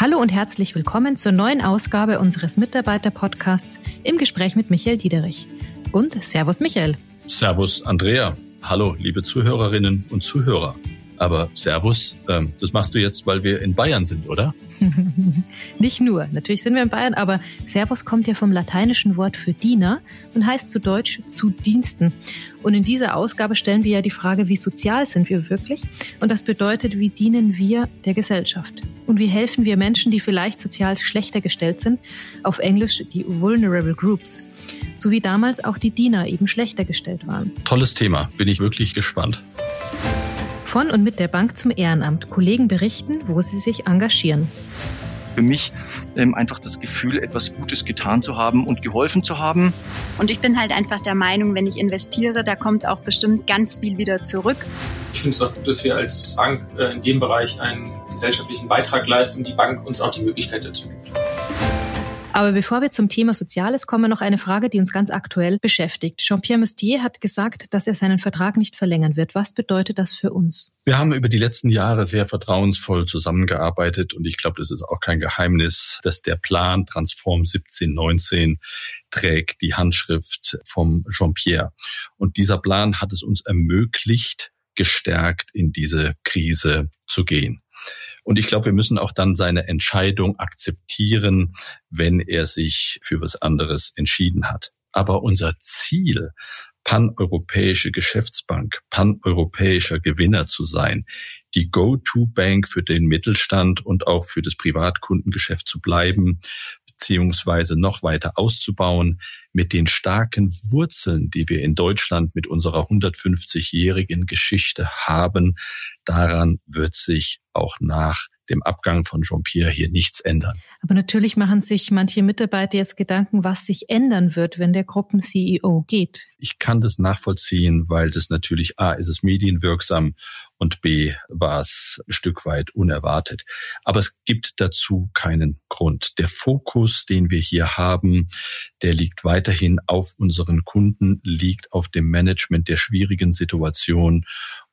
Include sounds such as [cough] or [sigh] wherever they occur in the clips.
Hallo und herzlich willkommen zur neuen Ausgabe unseres Mitarbeiter-Podcasts im Gespräch mit Michael Diederich. Und Servus Michael. Servus Andrea. Hallo, liebe Zuhörerinnen und Zuhörer. Aber Servus, ähm, das machst du jetzt, weil wir in Bayern sind, oder? [laughs] Nicht nur. Natürlich sind wir in Bayern, aber Servus kommt ja vom lateinischen Wort für Diener und heißt zu Deutsch zu Diensten. Und in dieser Ausgabe stellen wir ja die Frage, wie sozial sind wir wirklich? Und das bedeutet, wie dienen wir der Gesellschaft? Und wie helfen wir Menschen, die vielleicht sozial schlechter gestellt sind? Auf Englisch die Vulnerable Groups. So wie damals auch die Diener eben schlechter gestellt waren. Tolles Thema. Bin ich wirklich gespannt. Von und mit der Bank zum Ehrenamt. Kollegen berichten, wo sie sich engagieren. Für mich ähm, einfach das Gefühl, etwas Gutes getan zu haben und geholfen zu haben. Und ich bin halt einfach der Meinung, wenn ich investiere, da kommt auch bestimmt ganz viel wieder zurück. Ich finde es auch gut, dass wir als Bank äh, in dem Bereich einen gesellschaftlichen Beitrag leisten und die Bank uns auch die Möglichkeit dazu gibt. Aber bevor wir zum Thema Soziales kommen, noch eine Frage, die uns ganz aktuell beschäftigt. Jean-Pierre Mustier hat gesagt, dass er seinen Vertrag nicht verlängern wird. Was bedeutet das für uns? Wir haben über die letzten Jahre sehr vertrauensvoll zusammengearbeitet und ich glaube, das ist auch kein Geheimnis, dass der Plan Transform 1719 trägt die Handschrift vom Jean-Pierre. Und dieser Plan hat es uns ermöglicht, gestärkt in diese Krise zu gehen. Und ich glaube, wir müssen auch dann seine Entscheidung akzeptieren, wenn er sich für was anderes entschieden hat. Aber unser Ziel, paneuropäische Geschäftsbank, paneuropäischer Gewinner zu sein, die Go-to-Bank für den Mittelstand und auch für das Privatkundengeschäft zu bleiben, beziehungsweise noch weiter auszubauen mit den starken Wurzeln, die wir in Deutschland mit unserer 150-jährigen Geschichte haben. Daran wird sich auch nach dem Abgang von Jean-Pierre hier nichts ändern. Aber natürlich machen sich manche Mitarbeiter jetzt Gedanken, was sich ändern wird, wenn der Gruppen-CEO geht. Ich kann das nachvollziehen, weil das natürlich A, ist es medienwirksam und B, war es ein Stück weit unerwartet. Aber es gibt dazu keinen Grund. Der Fokus, den wir hier haben, der liegt weiterhin auf unseren Kunden, liegt auf dem Management der schwierigen Situation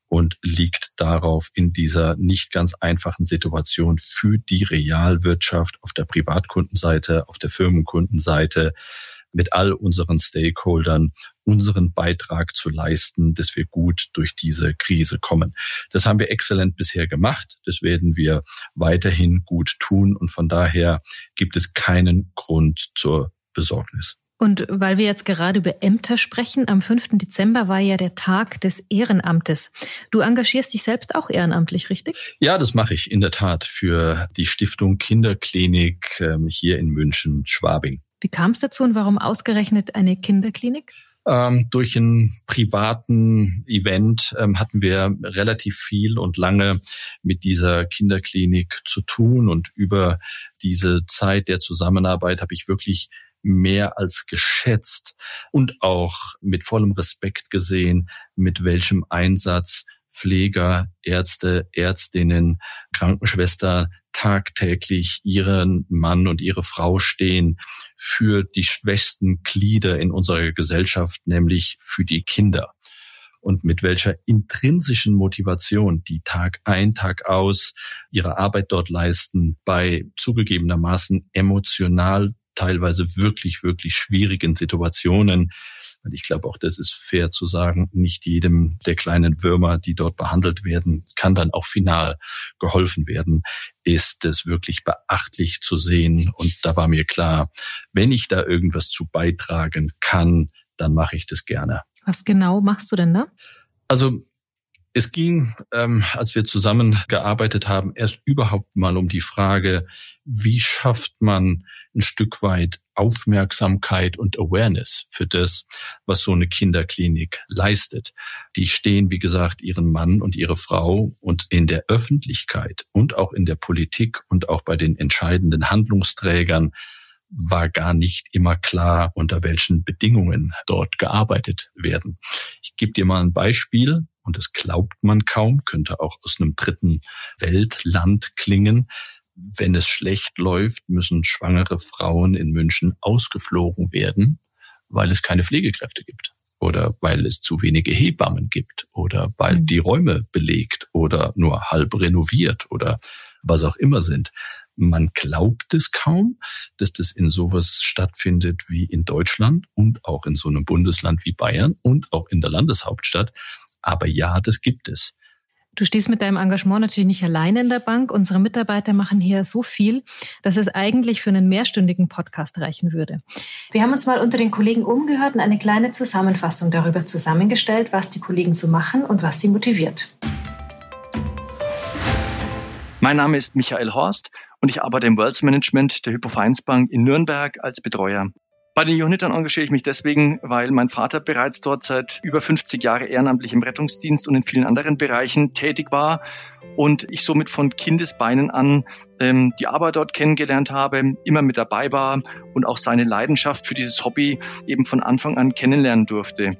und liegt darauf, in dieser nicht ganz einfachen Situation für die Realwirtschaft auf der Privatkundenseite, auf der Firmenkundenseite mit all unseren Stakeholdern unseren Beitrag zu leisten, dass wir gut durch diese Krise kommen. Das haben wir exzellent bisher gemacht. Das werden wir weiterhin gut tun. Und von daher gibt es keinen Grund zur Besorgnis. Und weil wir jetzt gerade über Ämter sprechen, am 5. Dezember war ja der Tag des Ehrenamtes. Du engagierst dich selbst auch ehrenamtlich, richtig? Ja, das mache ich in der Tat für die Stiftung Kinderklinik ähm, hier in München, Schwabing. Wie kam es dazu und warum ausgerechnet eine Kinderklinik? Ähm, durch einen privaten Event ähm, hatten wir relativ viel und lange mit dieser Kinderklinik zu tun und über diese Zeit der Zusammenarbeit habe ich wirklich mehr als geschätzt und auch mit vollem Respekt gesehen, mit welchem Einsatz Pfleger, Ärzte, Ärztinnen, Krankenschwester tagtäglich ihren Mann und ihre Frau stehen für die schwächsten Glieder in unserer Gesellschaft, nämlich für die Kinder. Und mit welcher intrinsischen Motivation die Tag ein, Tag aus ihre Arbeit dort leisten, bei zugegebenermaßen emotional teilweise wirklich, wirklich schwierigen Situationen. Und ich glaube, auch das ist fair zu sagen, nicht jedem der kleinen Würmer, die dort behandelt werden, kann dann auch final geholfen werden, ist es wirklich beachtlich zu sehen. Und da war mir klar, wenn ich da irgendwas zu beitragen kann, dann mache ich das gerne. Was genau machst du denn da? Also es ging, ähm, als wir zusammengearbeitet haben, erst überhaupt mal um die Frage, wie schafft man ein Stück weit Aufmerksamkeit und Awareness für das, was so eine Kinderklinik leistet. Die stehen, wie gesagt, ihren Mann und ihre Frau und in der Öffentlichkeit und auch in der Politik und auch bei den entscheidenden Handlungsträgern war gar nicht immer klar, unter welchen Bedingungen dort gearbeitet werden. Ich gebe dir mal ein Beispiel und das glaubt man kaum, könnte auch aus einem dritten Weltland klingen. Wenn es schlecht läuft, müssen schwangere Frauen in München ausgeflogen werden, weil es keine Pflegekräfte gibt oder weil es zu wenige Hebammen gibt oder weil mhm. die Räume belegt oder nur halb renoviert oder was auch immer sind. Man glaubt es kaum, dass das in sowas stattfindet wie in Deutschland und auch in so einem Bundesland wie Bayern und auch in der Landeshauptstadt. Aber ja, das gibt es. Du stehst mit deinem Engagement natürlich nicht alleine in der Bank. Unsere Mitarbeiter machen hier so viel, dass es eigentlich für einen mehrstündigen Podcast reichen würde. Wir haben uns mal unter den Kollegen umgehört und eine kleine Zusammenfassung darüber zusammengestellt, was die Kollegen so machen und was sie motiviert. Mein Name ist Michael Horst und ich arbeite im Wealth Management der Hypovereinsbank in Nürnberg als Betreuer. Bei den Johannitern engagiere ich mich deswegen, weil mein Vater bereits dort seit über 50 Jahren ehrenamtlich im Rettungsdienst und in vielen anderen Bereichen tätig war und ich somit von Kindesbeinen an ähm, die Arbeit dort kennengelernt habe, immer mit dabei war und auch seine Leidenschaft für dieses Hobby eben von Anfang an kennenlernen durfte.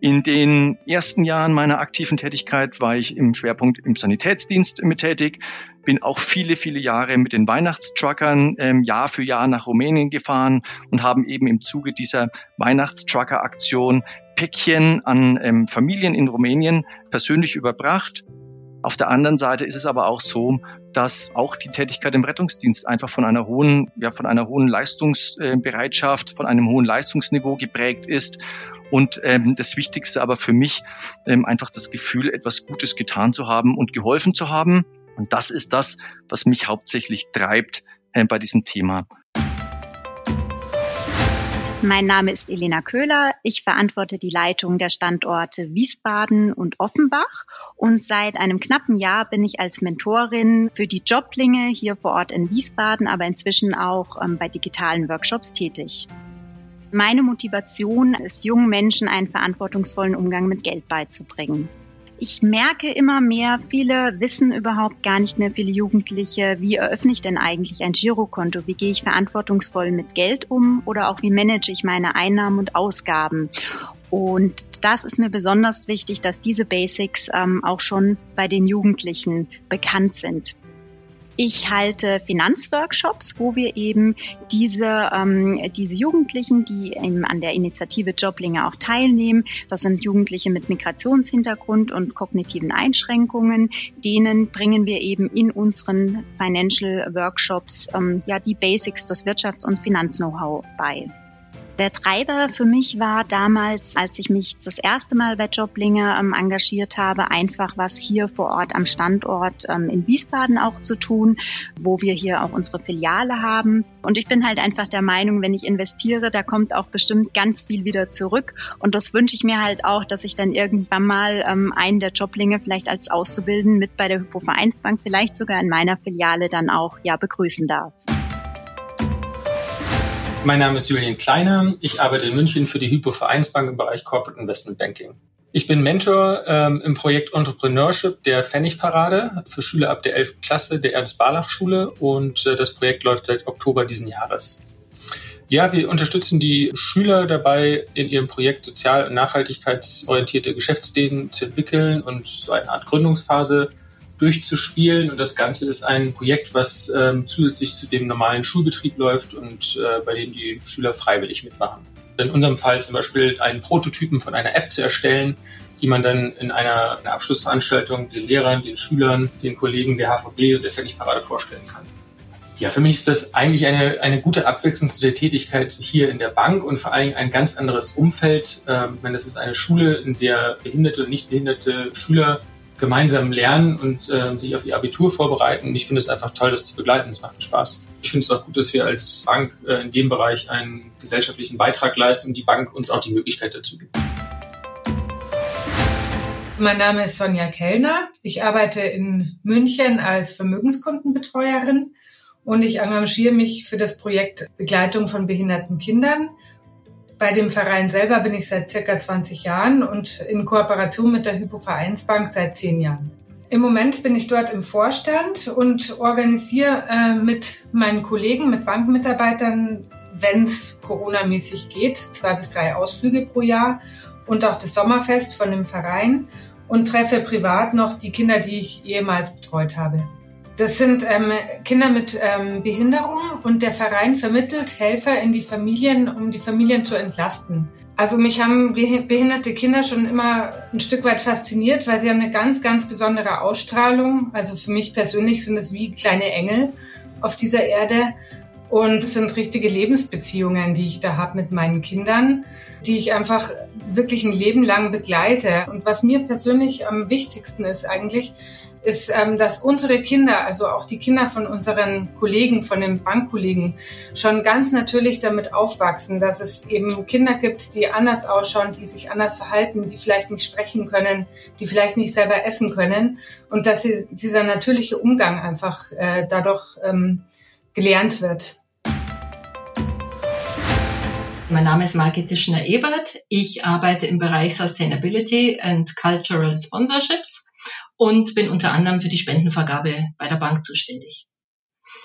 In den ersten Jahren meiner aktiven Tätigkeit war ich im Schwerpunkt im Sanitätsdienst mit tätig, bin auch viele, viele Jahre mit den Weihnachtstruckern ähm, Jahr für Jahr nach Rumänien gefahren und haben eben im Zuge dieser Weihnachtstrucker-Aktion Päckchen an ähm, Familien in Rumänien persönlich überbracht. Auf der anderen Seite ist es aber auch so, dass auch die Tätigkeit im Rettungsdienst einfach von einer hohen, ja, von einer hohen Leistungsbereitschaft, von einem hohen Leistungsniveau geprägt ist und ähm, das Wichtigste aber für mich ähm, einfach das Gefühl, etwas Gutes getan zu haben und geholfen zu haben. Und das ist das, was mich hauptsächlich treibt äh, bei diesem Thema. Mein Name ist Elena Köhler. Ich verantworte die Leitung der Standorte Wiesbaden und Offenbach. Und seit einem knappen Jahr bin ich als Mentorin für die Joblinge hier vor Ort in Wiesbaden, aber inzwischen auch ähm, bei digitalen Workshops tätig. Meine Motivation ist, jungen Menschen einen verantwortungsvollen Umgang mit Geld beizubringen. Ich merke immer mehr, viele wissen überhaupt gar nicht mehr, viele Jugendliche, wie eröffne ich denn eigentlich ein Girokonto? Wie gehe ich verantwortungsvoll mit Geld um? Oder auch wie manage ich meine Einnahmen und Ausgaben? Und das ist mir besonders wichtig, dass diese Basics ähm, auch schon bei den Jugendlichen bekannt sind. Ich halte Finanzworkshops, wo wir eben diese, ähm, diese Jugendlichen, die eben an der Initiative Joblinge auch teilnehmen, das sind Jugendliche mit Migrationshintergrund und kognitiven Einschränkungen, denen bringen wir eben in unseren Financial Workshops ähm, ja die Basics des Wirtschafts- und Finanz-Know-how bei. Der Treiber für mich war damals, als ich mich das erste Mal bei Joblinge ähm, engagiert habe, einfach was hier vor Ort am Standort ähm, in Wiesbaden auch zu tun, wo wir hier auch unsere Filiale haben. Und ich bin halt einfach der Meinung, wenn ich investiere, da kommt auch bestimmt ganz viel wieder zurück. Und das wünsche ich mir halt auch, dass ich dann irgendwann mal ähm, einen der Joblinge vielleicht als Auszubildenden mit bei der Hypovereinsbank, vielleicht sogar in meiner Filiale dann auch ja begrüßen darf. Mein Name ist Julian Kleiner. Ich arbeite in München für die Hypo Vereinsbank im Bereich Corporate Investment Banking. Ich bin Mentor ähm, im Projekt Entrepreneurship der Pfennigparade für Schüler ab der 11. Klasse der Ernst-Barlach-Schule und äh, das Projekt läuft seit Oktober diesen Jahres. Ja, wir unterstützen die Schüler dabei, in ihrem Projekt sozial- und nachhaltigkeitsorientierte Geschäftsideen zu entwickeln und so eine Art Gründungsphase durchzuspielen. Und das Ganze ist ein Projekt, was ähm, zusätzlich zu dem normalen Schulbetrieb läuft und äh, bei dem die Schüler freiwillig mitmachen. In unserem Fall zum Beispiel einen Prototypen von einer App zu erstellen, die man dann in einer, einer Abschlussveranstaltung den Lehrern, den Schülern, den Kollegen der HVB und der Fertigparade vorstellen kann. Ja, für mich ist das eigentlich eine, eine gute Abwechslung zu der Tätigkeit hier in der Bank und vor allem ein ganz anderes Umfeld. Ähm, das ist eine Schule, in der behinderte und nicht behinderte Schüler gemeinsam lernen und äh, sich auf ihr Abitur vorbereiten. Ich finde es einfach toll, das zu begleiten. Es macht Spaß. Ich finde es auch gut, dass wir als Bank äh, in dem Bereich einen gesellschaftlichen Beitrag leisten und die Bank uns auch die Möglichkeit dazu gibt. Mein Name ist Sonja Kellner. Ich arbeite in München als Vermögenskundenbetreuerin und ich engagiere mich für das Projekt Begleitung von behinderten Kindern bei dem Verein selber bin ich seit circa 20 Jahren und in Kooperation mit der Hypo-Vereinsbank seit 10 Jahren. Im Moment bin ich dort im Vorstand und organisiere äh, mit meinen Kollegen, mit Bankmitarbeitern, wenn es Corona-mäßig geht, zwei bis drei Ausflüge pro Jahr und auch das Sommerfest von dem Verein und treffe privat noch die Kinder, die ich ehemals betreut habe. Das sind ähm, Kinder mit ähm, Behinderung und der Verein vermittelt Helfer in die Familien, um die Familien zu entlasten. Also mich haben behinderte Kinder schon immer ein Stück weit fasziniert, weil sie haben eine ganz, ganz besondere Ausstrahlung. Also für mich persönlich sind es wie kleine Engel auf dieser Erde. Und es sind richtige Lebensbeziehungen, die ich da habe mit meinen Kindern, die ich einfach wirklich ein Leben lang begleite. Und was mir persönlich am wichtigsten ist eigentlich, ist, ähm, dass unsere Kinder, also auch die Kinder von unseren Kollegen, von den Bankkollegen, schon ganz natürlich damit aufwachsen, dass es eben Kinder gibt, die anders ausschauen, die sich anders verhalten, die vielleicht nicht sprechen können, die vielleicht nicht selber essen können und dass sie, dieser natürliche Umgang einfach äh, dadurch ähm, gelernt wird. Mein Name ist Margit Tischner-Ebert. Ich arbeite im Bereich Sustainability and Cultural Sponsorships und bin unter anderem für die Spendenvergabe bei der Bank zuständig.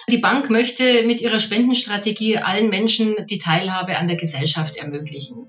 Die Bank möchte mit ihrer Spendenstrategie allen Menschen die Teilhabe an der Gesellschaft ermöglichen.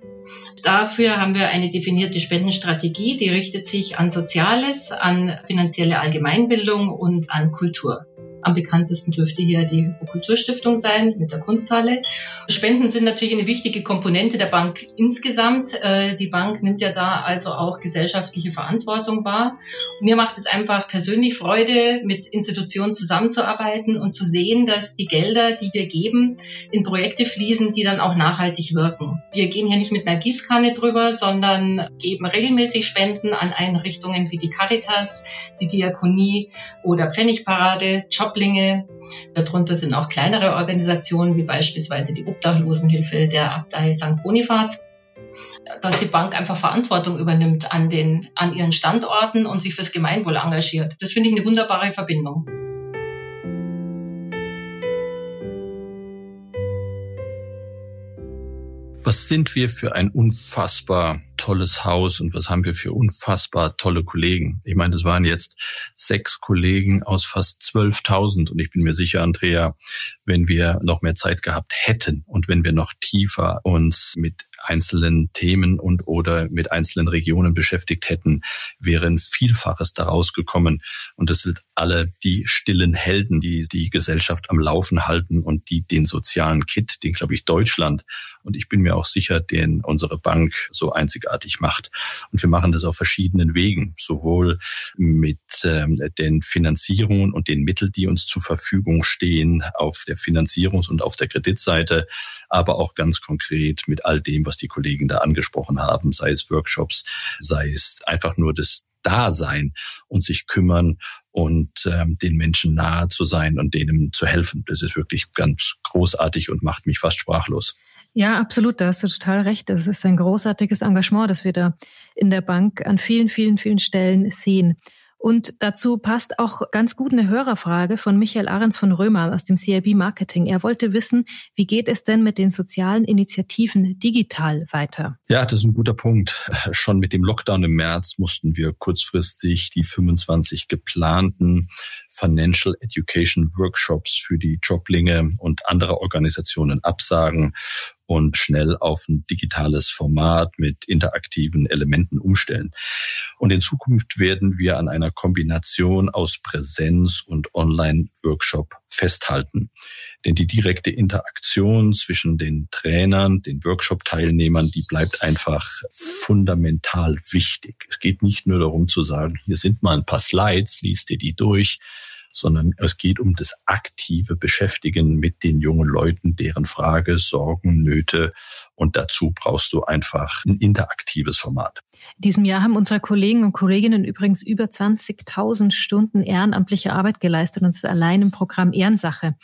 Dafür haben wir eine definierte Spendenstrategie, die richtet sich an Soziales, an finanzielle Allgemeinbildung und an Kultur. Am bekanntesten dürfte hier die Kulturstiftung sein mit der Kunsthalle. Spenden sind natürlich eine wichtige Komponente der Bank insgesamt. Äh, die Bank nimmt ja da also auch gesellschaftliche Verantwortung wahr. Mir macht es einfach persönlich Freude, mit Institutionen zusammenzuarbeiten und zu sehen, dass die Gelder, die wir geben, in Projekte fließen, die dann auch nachhaltig wirken. Wir gehen hier nicht mit einer Gießkanne drüber, sondern geben regelmäßig Spenden an Einrichtungen wie die Caritas, die Diakonie oder Pfennigparade, Job Joblinge. Darunter sind auch kleinere Organisationen wie beispielsweise die Obdachlosenhilfe der Abtei St. Bonifaz dass die Bank einfach Verantwortung übernimmt an, den, an ihren Standorten und sich fürs Gemeinwohl engagiert. Das finde ich eine wunderbare Verbindung. Was sind wir für ein unfassbar tolles Haus und was haben wir für unfassbar tolle Kollegen? Ich meine, das waren jetzt sechs Kollegen aus fast 12.000 und ich bin mir sicher, Andrea, wenn wir noch mehr Zeit gehabt hätten und wenn wir noch tiefer uns mit einzelnen Themen und oder mit einzelnen Regionen beschäftigt hätten, wären Vielfaches daraus gekommen. Und das sind alle die stillen Helden, die die Gesellschaft am Laufen halten und die den sozialen Kit, den glaube ich Deutschland und ich bin mir auch sicher, den unsere Bank so einzigartig macht. Und wir machen das auf verschiedenen Wegen, sowohl mit ähm, den Finanzierungen und den Mitteln, die uns zur Verfügung stehen auf der Finanzierungs- und auf der Kreditseite, aber auch ganz konkret mit all dem, was was die Kollegen da angesprochen haben, sei es Workshops, sei es einfach nur das Dasein und sich kümmern und ähm, den Menschen nahe zu sein und denen zu helfen. Das ist wirklich ganz großartig und macht mich fast sprachlos. Ja, absolut, da hast du total recht. Das ist ein großartiges Engagement, das wir da in der Bank an vielen, vielen, vielen Stellen sehen. Und dazu passt auch ganz gut eine Hörerfrage von Michael Ahrens von Römer aus dem CIB Marketing. Er wollte wissen, wie geht es denn mit den sozialen Initiativen digital weiter? Ja, das ist ein guter Punkt. Schon mit dem Lockdown im März mussten wir kurzfristig die 25 geplanten Financial Education Workshops für die Joblinge und andere Organisationen absagen und schnell auf ein digitales Format mit interaktiven Elementen umstellen. Und in Zukunft werden wir an einer Kombination aus Präsenz und Online-Workshop festhalten. Denn die direkte Interaktion zwischen den Trainern, den Workshop-Teilnehmern, die bleibt einfach fundamental wichtig. Es geht nicht nur darum zu sagen, hier sind mal ein paar Slides, liest dir die durch, sondern es geht um das aktive Beschäftigen mit den jungen Leuten, deren Frage, Sorgen, Nöte und dazu brauchst du einfach ein interaktives Format. In diesem Jahr haben unsere Kollegen und Kolleginnen übrigens über 20.000 Stunden ehrenamtliche Arbeit geleistet und das ist allein im Programm Ehrensache.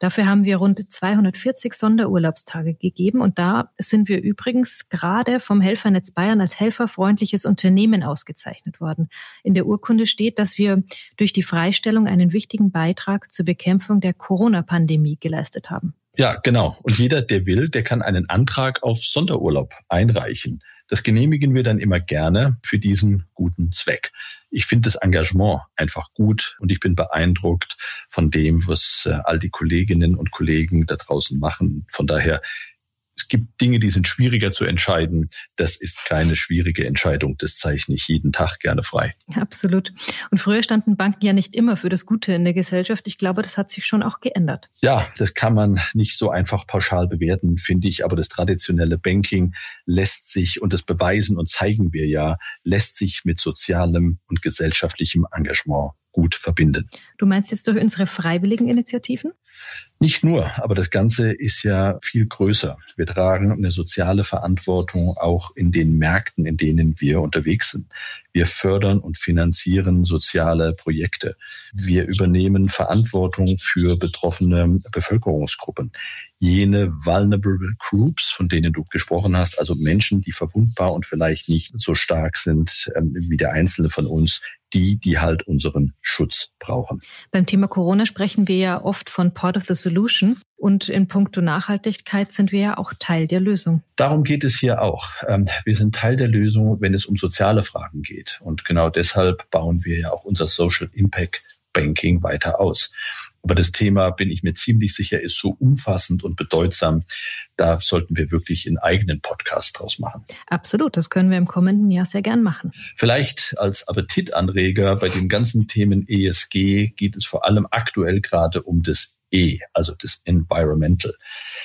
Dafür haben wir rund 240 Sonderurlaubstage gegeben und da sind wir übrigens gerade vom Helfernetz Bayern als helferfreundliches Unternehmen ausgezeichnet worden. In der Urkunde steht, dass wir durch die Freistellung einen wichtigen Beitrag zur Bekämpfung der Corona-Pandemie geleistet haben. Ja, genau. Und jeder, der will, der kann einen Antrag auf Sonderurlaub einreichen. Das genehmigen wir dann immer gerne für diesen guten Zweck. Ich finde das Engagement einfach gut und ich bin beeindruckt von dem, was äh, all die Kolleginnen und Kollegen da draußen machen. Von daher es gibt Dinge, die sind schwieriger zu entscheiden. Das ist keine schwierige Entscheidung. Das zeichne ich jeden Tag gerne frei. Absolut. Und früher standen Banken ja nicht immer für das Gute in der Gesellschaft. Ich glaube, das hat sich schon auch geändert. Ja, das kann man nicht so einfach pauschal bewerten, finde ich. Aber das traditionelle Banking lässt sich, und das beweisen und zeigen wir ja, lässt sich mit sozialem und gesellschaftlichem Engagement gut verbinden. Du meinst jetzt durch unsere freiwilligen Initiativen? Nicht nur, aber das Ganze ist ja viel größer. Wir tragen eine soziale Verantwortung auch in den Märkten, in denen wir unterwegs sind. Wir fördern und finanzieren soziale Projekte. Wir übernehmen Verantwortung für betroffene Bevölkerungsgruppen. Jene vulnerable groups, von denen du gesprochen hast, also Menschen, die verwundbar und vielleicht nicht so stark sind ähm, wie der Einzelne von uns, die, die halt unseren Schutz brauchen. Beim Thema Corona sprechen wir ja oft von Part of the Solution und in puncto Nachhaltigkeit sind wir ja auch Teil der Lösung. Darum geht es hier auch. Ähm, wir sind Teil der Lösung, wenn es um soziale Fragen geht. Und genau deshalb bauen wir ja auch unser Social Impact Banking weiter aus. Aber das Thema, bin ich mir ziemlich sicher, ist so umfassend und bedeutsam. Da sollten wir wirklich einen eigenen Podcast draus machen. Absolut, das können wir im kommenden Jahr sehr gern machen. Vielleicht als Appetitanreger bei den ganzen Themen ESG geht es vor allem aktuell gerade um das E, also das Environmental.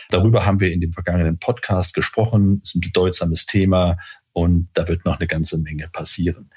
Darüber haben wir in dem vergangenen Podcast gesprochen. Das ist ein bedeutsames Thema und da wird noch eine ganze Menge passieren.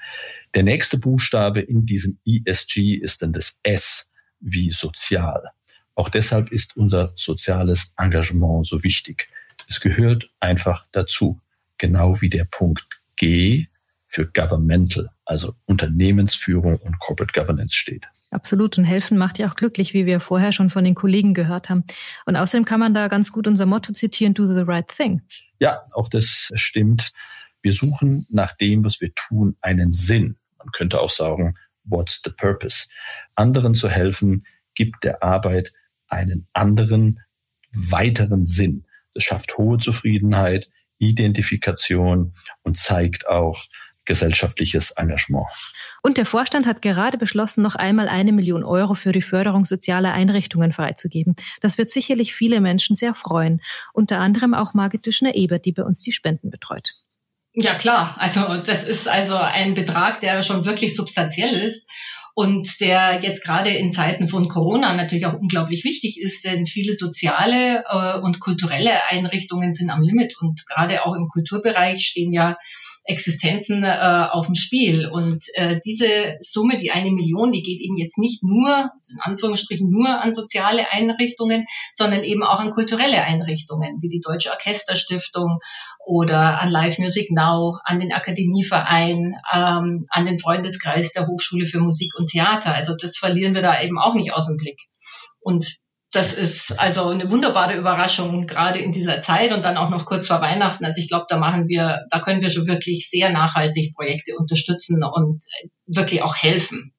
Der nächste Buchstabe in diesem ESG ist dann das S wie sozial. Auch deshalb ist unser soziales Engagement so wichtig. Es gehört einfach dazu, genau wie der Punkt G für Governmental, also Unternehmensführung und Corporate Governance steht. Absolut. Und helfen macht ja auch glücklich, wie wir vorher schon von den Kollegen gehört haben. Und außerdem kann man da ganz gut unser Motto zitieren, do the right thing. Ja, auch das stimmt. Wir suchen nach dem, was wir tun, einen Sinn. Man könnte auch sagen, what's the purpose? Anderen zu helfen, gibt der Arbeit einen anderen, weiteren Sinn. Das schafft hohe Zufriedenheit, Identifikation und zeigt auch gesellschaftliches Engagement. Und der Vorstand hat gerade beschlossen, noch einmal eine Million Euro für die Förderung sozialer Einrichtungen freizugeben. Das wird sicherlich viele Menschen sehr freuen. Unter anderem auch Margit Düschner-Ebert, die bei uns die Spenden betreut. Ja, klar. Also das ist also ein Betrag, der schon wirklich substanziell ist und der jetzt gerade in Zeiten von Corona natürlich auch unglaublich wichtig ist, denn viele soziale äh, und kulturelle Einrichtungen sind am Limit und gerade auch im Kulturbereich stehen ja Existenzen äh, auf dem Spiel. Und äh, diese Summe, die eine Million, die geht eben jetzt nicht nur, also in Anführungsstrichen nur an soziale Einrichtungen, sondern eben auch an kulturelle Einrichtungen, wie die Deutsche Orchesterstiftung oder an Live Music Now, an den Akademieverein, ähm, an den Freundeskreis der Hochschule für Musik und Theater. Also das verlieren wir da eben auch nicht aus dem Blick. Und das ist also eine wunderbare Überraschung, gerade in dieser Zeit und dann auch noch kurz vor Weihnachten. Also ich glaube, da machen wir, da können wir schon wirklich sehr nachhaltig Projekte unterstützen und wirklich auch helfen.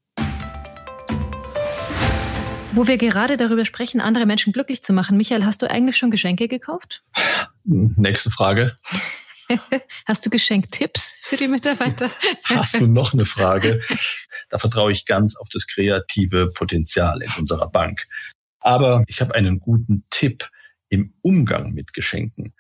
Wo wir gerade darüber sprechen, andere Menschen glücklich zu machen. Michael, hast du eigentlich schon Geschenke gekauft? Nächste Frage. [laughs] Hast du Geschenktipps für die Mitarbeiter? [laughs] Hast du noch eine Frage? Da vertraue ich ganz auf das kreative Potenzial in unserer Bank. Aber ich habe einen guten Tipp im Umgang mit Geschenken.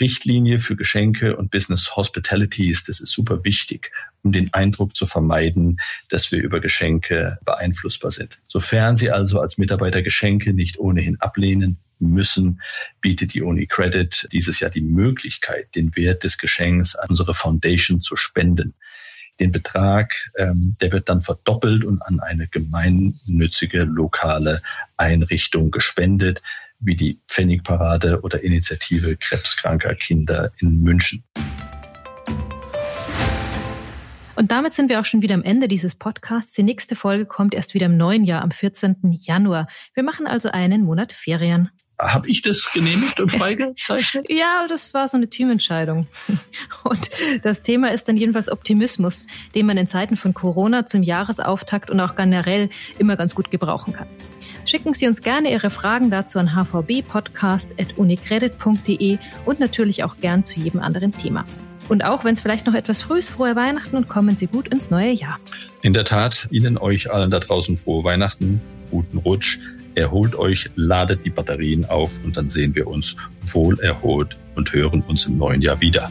Richtlinie für Geschenke und Business Hospitalities, das ist super wichtig, um den Eindruck zu vermeiden, dass wir über Geschenke beeinflussbar sind. Sofern Sie also als Mitarbeiter Geschenke nicht ohnehin ablehnen müssen, bietet die Uni Credit dieses Jahr die Möglichkeit, den Wert des Geschenks an unsere Foundation zu spenden den Betrag, ähm, der wird dann verdoppelt und an eine gemeinnützige lokale Einrichtung gespendet, wie die Pfennigparade oder Initiative krebskranker Kinder in München. Und damit sind wir auch schon wieder am Ende dieses Podcasts. Die nächste Folge kommt erst wieder im neuen Jahr am 14. Januar. Wir machen also einen Monat Ferien. Habe ich das genehmigt und [laughs] freigezeichnet? ja, das war so eine Teamentscheidung. [laughs] Und das Thema ist dann jedenfalls Optimismus, den man in Zeiten von Corona zum Jahresauftakt und auch generell immer ganz gut gebrauchen kann. Schicken Sie uns gerne Ihre Fragen dazu an hvbpodcast.unicredit.de und natürlich auch gern zu jedem anderen Thema. Und auch wenn es vielleicht noch etwas früh ist, frohe Weihnachten und kommen Sie gut ins neue Jahr. In der Tat, Ihnen euch allen da draußen frohe Weihnachten, guten Rutsch erholt euch, ladet die Batterien auf und dann sehen wir uns wohl erholt und hören uns im neuen Jahr wieder.